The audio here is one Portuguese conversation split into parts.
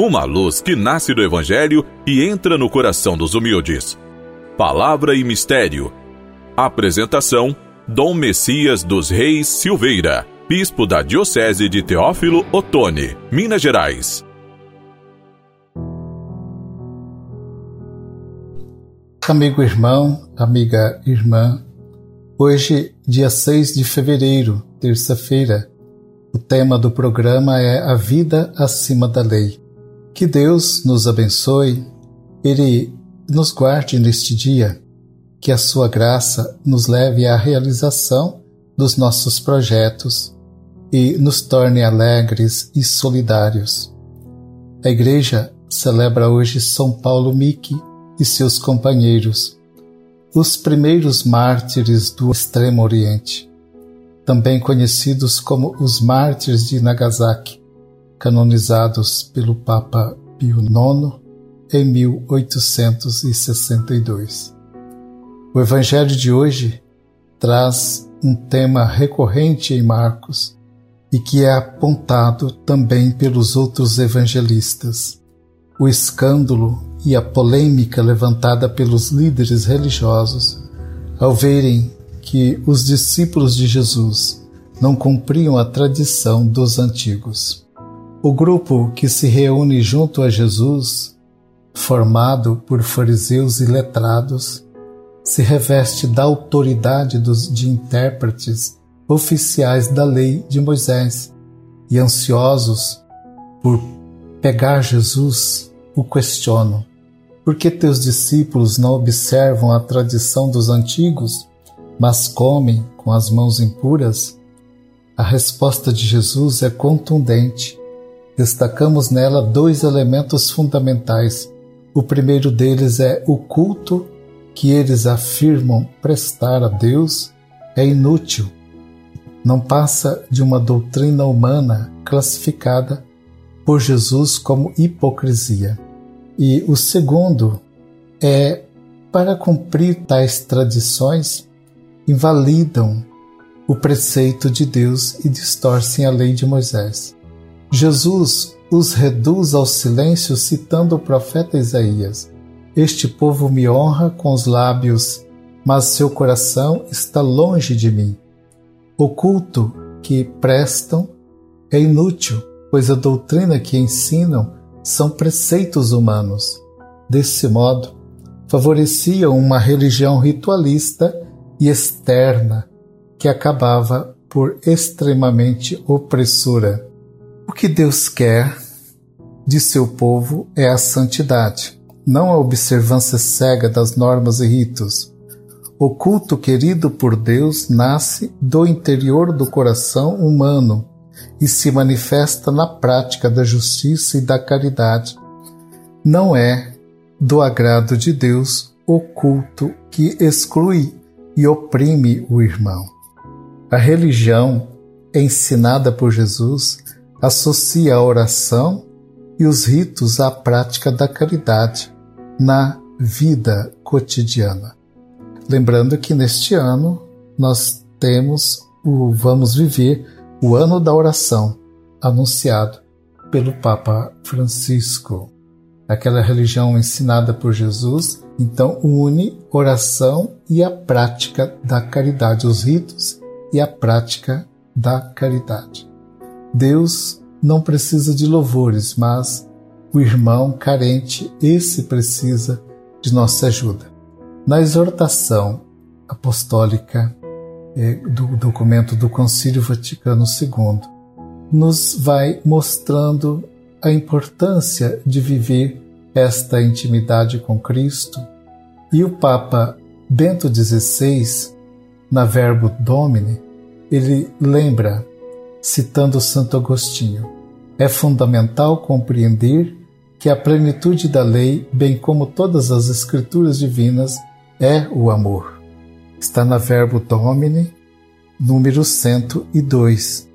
uma luz que nasce do Evangelho e entra no coração dos humildes. Palavra e Mistério. Apresentação: Dom Messias dos Reis Silveira, Bispo da Diocese de Teófilo Otoni, Minas Gerais. Amigo irmão, amiga irmã, hoje, dia 6 de fevereiro, terça-feira, o tema do programa é A Vida Acima da Lei. Que Deus nos abençoe, Ele nos guarde neste dia, que a Sua graça nos leve à realização dos nossos projetos e nos torne alegres e solidários. A Igreja celebra hoje São Paulo Miki e seus companheiros, os primeiros mártires do Extremo Oriente, também conhecidos como os mártires de Nagasaki canonizados pelo Papa Pio IX em 1862. O Evangelho de hoje traz um tema recorrente em Marcos e que é apontado também pelos outros evangelistas. O escândalo e a polêmica levantada pelos líderes religiosos ao verem que os discípulos de Jesus não cumpriam a tradição dos antigos. O grupo que se reúne junto a Jesus, formado por fariseus e letrados, se reveste da autoridade dos, de intérpretes oficiais da lei de Moisés e ansiosos por pegar Jesus, o questionam: por que teus discípulos não observam a tradição dos antigos, mas comem com as mãos impuras? A resposta de Jesus é contundente destacamos nela dois elementos fundamentais. O primeiro deles é o culto que eles afirmam prestar a Deus é inútil. Não passa de uma doutrina humana classificada por Jesus como hipocrisia. E o segundo é para cumprir tais tradições invalidam o preceito de Deus e distorcem a lei de Moisés. Jesus os reduz ao silêncio citando o profeta Isaías. Este povo me honra com os lábios, mas seu coração está longe de mim. O culto que prestam é inútil, pois a doutrina que ensinam são preceitos humanos. Desse modo, favoreciam uma religião ritualista e externa que acabava por extremamente opressora. O que Deus quer de seu povo é a santidade, não a observância cega das normas e ritos. O culto querido por Deus nasce do interior do coração humano e se manifesta na prática da justiça e da caridade. Não é do agrado de Deus o culto que exclui e oprime o irmão. A religião ensinada por Jesus associa a oração e os ritos à prática da caridade na vida cotidiana. Lembrando que neste ano nós temos o vamos viver o ano da oração anunciado pelo Papa Francisco. Aquela religião ensinada por Jesus, então une oração e a prática da caridade, os ritos e a prática da caridade. Deus não precisa de louvores, mas o irmão carente, esse precisa de nossa ajuda. Na exortação apostólica é, do documento do Concílio Vaticano II, nos vai mostrando a importância de viver esta intimidade com Cristo. E o Papa Bento XVI, na Verbo Domini, ele lembra citando Santo Agostinho. É fundamental compreender que a plenitude da lei, bem como todas as escrituras divinas, é o amor. Está na Verbo Domini, número 102.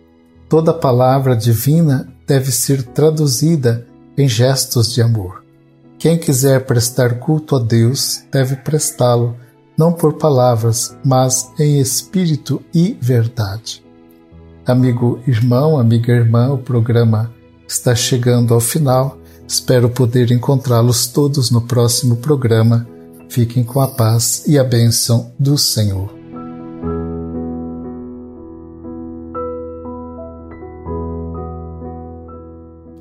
Toda palavra divina deve ser traduzida em gestos de amor. Quem quiser prestar culto a Deus deve prestá-lo, não por palavras, mas em espírito e verdade. Amigo irmão, amiga irmã, o programa está chegando ao final Espero poder encontrá-los todos no próximo programa. Fiquem com a paz e a bênção do Senhor.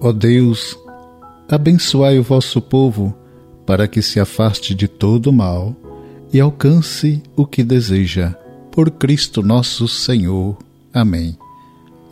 Ó Deus, abençoai o vosso povo, para que se afaste de todo mal e alcance o que deseja. Por Cristo nosso Senhor. Amém.